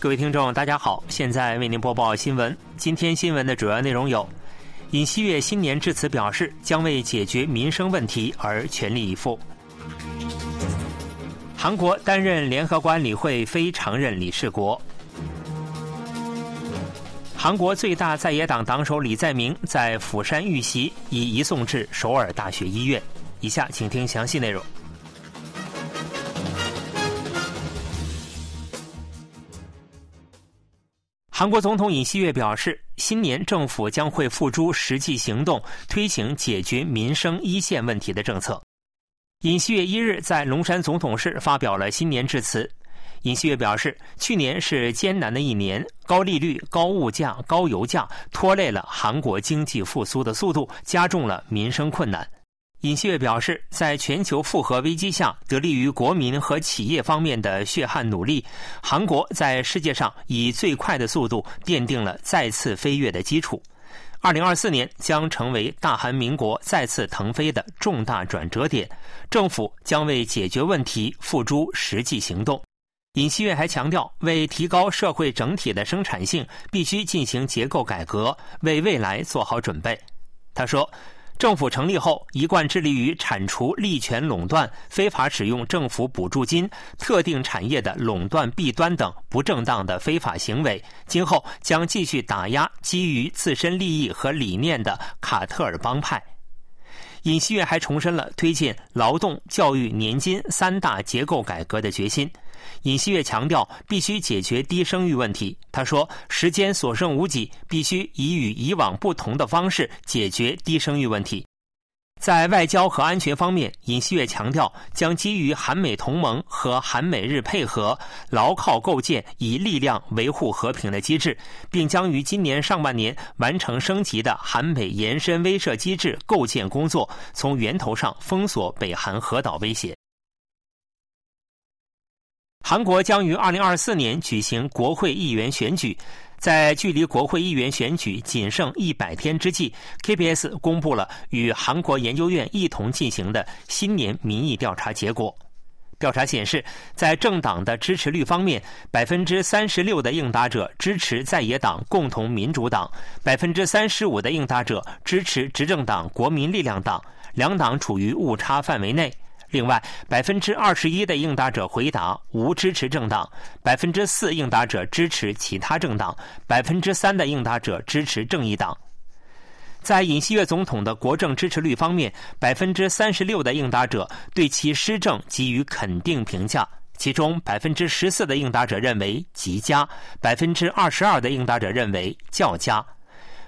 各位听众，大家好，现在为您播报新闻。今天新闻的主要内容有：尹锡悦新年致辞表示，将为解决民生问题而全力以赴；韩国担任联合国安理会非常任理事国；韩国最大在野党党首李在明在釜山遇袭，已移送至首尔大学医院。以下请听详细内容。韩国总统尹锡悦表示，新年政府将会付诸实际行动，推行解决民生一线问题的政策。尹锡悦一日在龙山总统室发表了新年致辞。尹锡悦表示，去年是艰难的一年，高利率、高物价、高油价拖累了韩国经济复苏的速度，加重了民生困难。尹锡悦表示，在全球复合危机下，得力于国民和企业方面的血汗努力，韩国在世界上以最快的速度奠定了再次飞跃的基础。二零二四年将成为大韩民国再次腾飞的重大转折点，政府将为解决问题付诸实际行动。尹锡悦还强调，为提高社会整体的生产性，必须进行结构改革，为未来做好准备。他说。政府成立后，一贯致力于铲除利权垄断、非法使用政府补助金、特定产业的垄断弊端等不正当的非法行为。今后将继续打压基于自身利益和理念的卡特尔帮派。尹锡悦还重申了推进劳动、教育、年金三大结构改革的决心。尹锡悦强调，必须解决低生育问题。他说：“时间所剩无几，必须以与以往不同的方式解决低生育问题。”在外交和安全方面，尹锡悦强调，将基于韩美同盟和韩美日配合，牢靠构建以力量维护和平的机制，并将于今年上半年完成升级的韩美延伸威慑机制构建工作，从源头上封锁北韩核岛威胁。韩国将于二零二四年举行国会议员选举，在距离国会议员选举仅剩一百天之际，KBS 公布了与韩国研究院一同进行的新年民意调查结果。调查显示，在政党的支持率方面，百分之三十六的应答者支持在野党共同民主党，百分之三十五的应答者支持执政党国民力量党，两党处于误差范围内。另外，百分之二十一的应答者回答无支持政党，百分之四应答者支持其他政党，百分之三的应答者支持正义党。在尹锡悦总统的国政支持率方面，百分之三十六的应答者对其施政给予肯定评价，其中百分之十四的应答者认为极佳，百分之二十二的应答者认为较佳，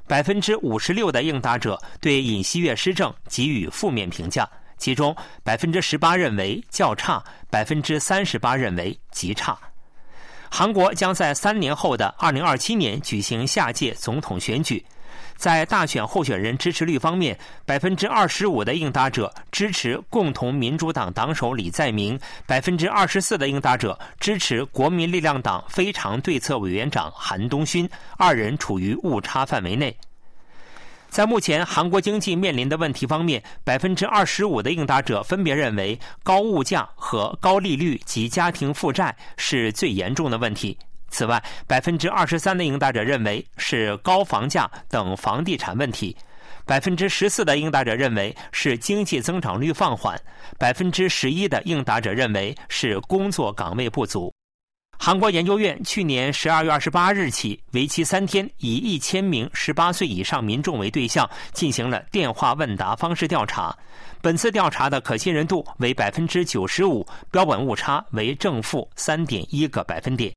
百分之五十六的应答者对尹锡悦施政给予负面评价。其中百分之十八认为较差，百分之三十八认为极差。韩国将在三年后的二零二七年举行下届总统选举，在大选候选人支持率方面，百分之二十五的应答者支持共同民主党党首李在明，百分之二十四的应答者支持国民力量党非常对策委员长韩东勋，二人处于误差范围内。在目前韩国经济面临的问题方面，百分之二十五的应答者分别认为高物价和高利率及家庭负债是最严重的问题。此外，百分之二十三的应答者认为是高房价等房地产问题，百分之十四的应答者认为是经济增长率放缓，百分之十一的应答者认为是工作岗位不足。韩国研究院去年十二月二十八日起，为期三天，以一千名十八岁以上民众为对象，进行了电话问答方式调查。本次调查的可信任度为百分之九十五，标本误差为正负三点一个百分点。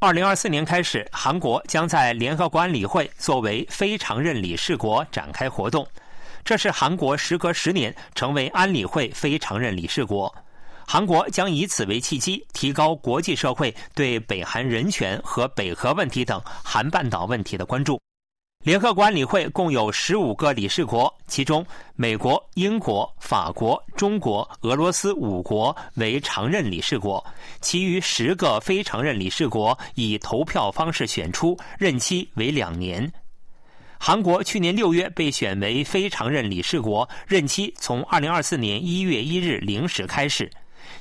二零二四年开始，韩国将在联合国安理会作为非常任理事国展开活动，这是韩国时隔十年成为安理会非常任理事国。韩国将以此为契机，提高国际社会对北韩人权和北核问题等韩半岛问题的关注。联合国安理会共有十五个理事国，其中美国、英国、法国、中国、俄罗斯五国为常任理事国，其余十个非常任理事国以投票方式选出，任期为两年。韩国去年六月被选为非常任理事国，任期从二零二四年一月一日零时开始。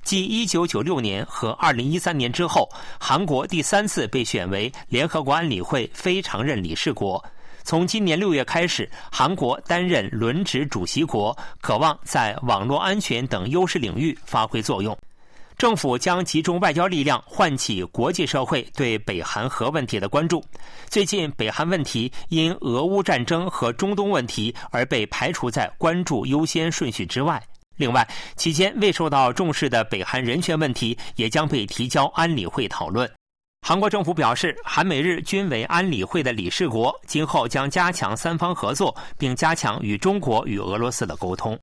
继1996年和2013年之后，韩国第三次被选为联合国安理会非常任理事国。从今年六月开始，韩国担任轮值主席国，渴望在网络安全等优势领域发挥作用。政府将集中外交力量，唤起国际社会对北韩核问题的关注。最近，北韩问题因俄乌战争和中东问题而被排除在关注优先顺序之外。另外，期间未受到重视的北韩人权问题也将被提交安理会讨论。韩国政府表示，韩美日均为安理会的理事国，今后将加强三方合作，并加强与中国与俄罗斯的沟通。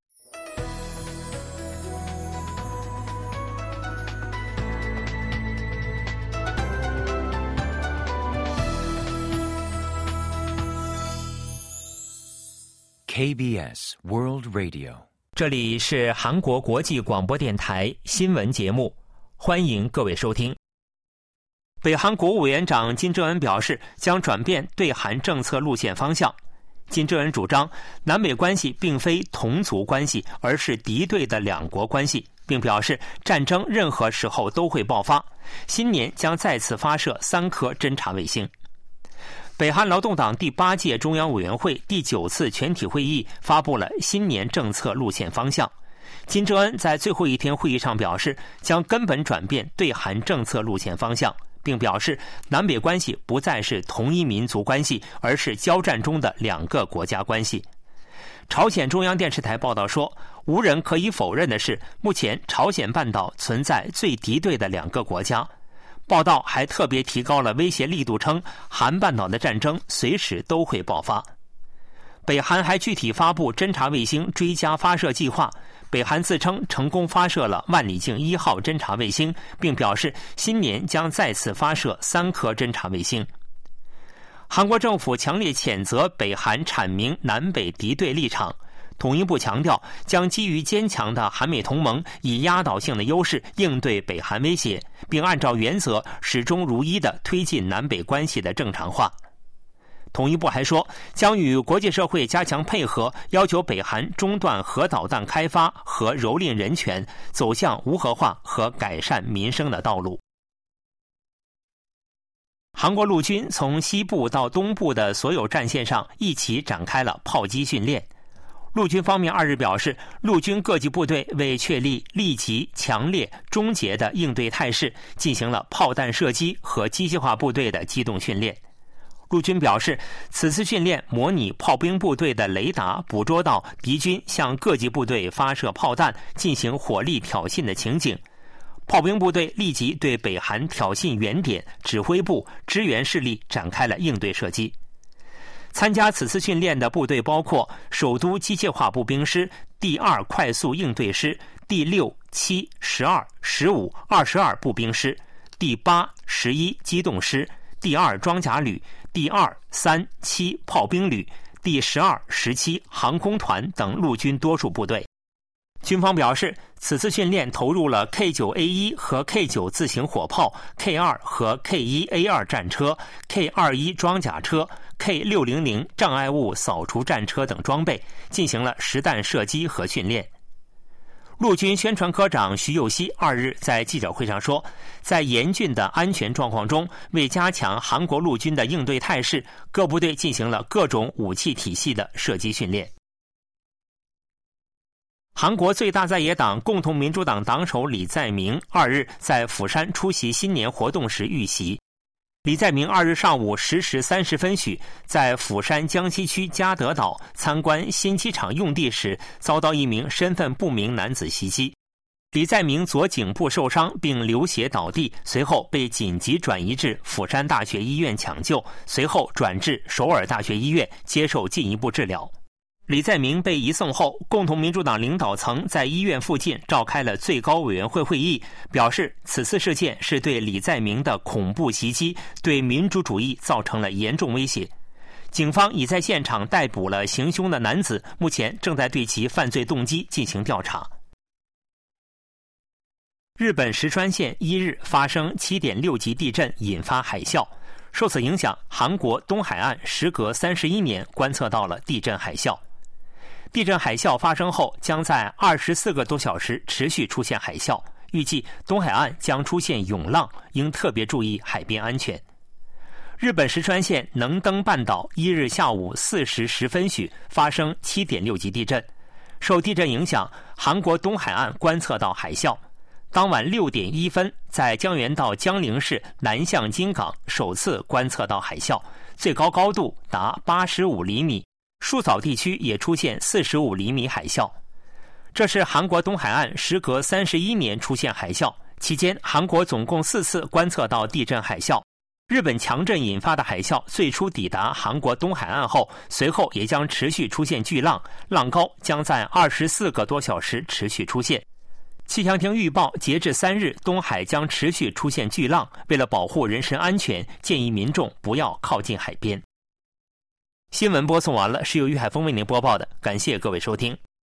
KBS World Radio，这里是韩国国际广播电台新闻节目，欢迎各位收听。北韩国务委员长金正恩表示，将转变对韩政策路线方向。金正恩主张，南北关系并非同族关系，而是敌对的两国关系，并表示战争任何时候都会爆发。新年将再次发射三颗侦察卫星。北韩劳动党第八届中央委员会第九次全体会议发布了新年政策路线方向。金正恩在最后一天会议上表示，将根本转变对韩政策路线方向。并表示，南北关系不再是同一民族关系，而是交战中的两个国家关系。朝鲜中央电视台报道说，无人可以否认的是，目前朝鲜半岛存在最敌对的两个国家。报道还特别提高了威胁力度，称韩半岛的战争随时都会爆发。北韩还具体发布侦察卫星追加发射计划。北韩自称成功发射了万里镜一号侦察卫星，并表示新年将再次发射三颗侦察卫星。韩国政府强烈谴责北韩阐明南北敌对立场，统一部强调将基于坚强的韩美同盟，以压倒性的优势应对北韩威胁，并按照原则始终如一的推进南北关系的正常化。统一部还说，将与国际社会加强配合，要求北韩中断核导弹开发和蹂躏人权，走向无核化和改善民生的道路。韩国陆军从西部到东部的所有战线上一起展开了炮击训练。陆军方面二日表示，陆军各级部队为确立立即、强烈、终结的应对态势，进行了炮弹射击和机械化部队的机动训练。陆军表示，此次训练模拟炮兵部队的雷达捕捉到敌军向各级部队发射炮弹进行火力挑衅的情景，炮兵部队立即对北韩挑衅原点、指挥部、支援势力展开了应对射击。参加此次训练的部队包括首都机械化步兵师第二快速应对师、第六、七、十二、十五、二十二步兵师、第八、十一机动师、第二装甲旅。第二、三、七炮兵旅、第十二、十七航空团等陆军多数部队。军方表示，此次训练投入了 K 九 A 一和 K 九自行火炮、K 二和 K 一 A 二战车、K 二一装甲车、K 六零零障碍物扫除战车等装备，进行了实弹射击和训练。陆军宣传科长徐佑熙二日在记者会上说，在严峻的安全状况中，为加强韩国陆军的应对态势，各部队进行了各种武器体系的射击训练。韩国最大在野党共同民主党党首李在明二日在釜山出席新年活动时遇袭。李在明二日上午十时三十分许，在釜山江西区嘉德岛参观新机场用地时，遭到一名身份不明男子袭击。李在明左颈部受伤并流血倒地，随后被紧急转移至釜山大学医院抢救，随后转至首尔大学医院接受进一步治疗。李在明被移送后，共同民主党领导层在医院附近召开了最高委员会会议，表示此次事件是对李在明的恐怖袭击，对民主主义造成了严重威胁。警方已在现场逮捕了行凶的男子，目前正在对其犯罪动机进行调查。日本石川县一日发生七点六级地震，引发海啸，受此影响，韩国东海岸时隔三十一年观测到了地震海啸。地震海啸发生后，将在二十四个多小时持续出现海啸，预计东海岸将出现涌浪，应特别注意海边安全。日本石川县能登半岛一日下午四时十分许发生七点六级地震，受地震影响，韩国东海岸观测到海啸。当晚六点一分，在江原道江陵市南向金港首次观测到海啸，最高高度达八十五厘米。树藻地区也出现四十五厘米海啸。这是韩国东海岸时隔三十一年出现海啸，期间韩国总共四次观测到地震海啸。日本强震引发的海啸最初抵达韩国东海岸后，随后也将持续出现巨浪，浪高将在二十四个多小时持续出现。气象厅预报，截至三日，东海将持续出现巨浪。为了保护人身安全，建议民众不要靠近海边。新闻播送完了，是由于海峰为您播报的，感谢各位收听。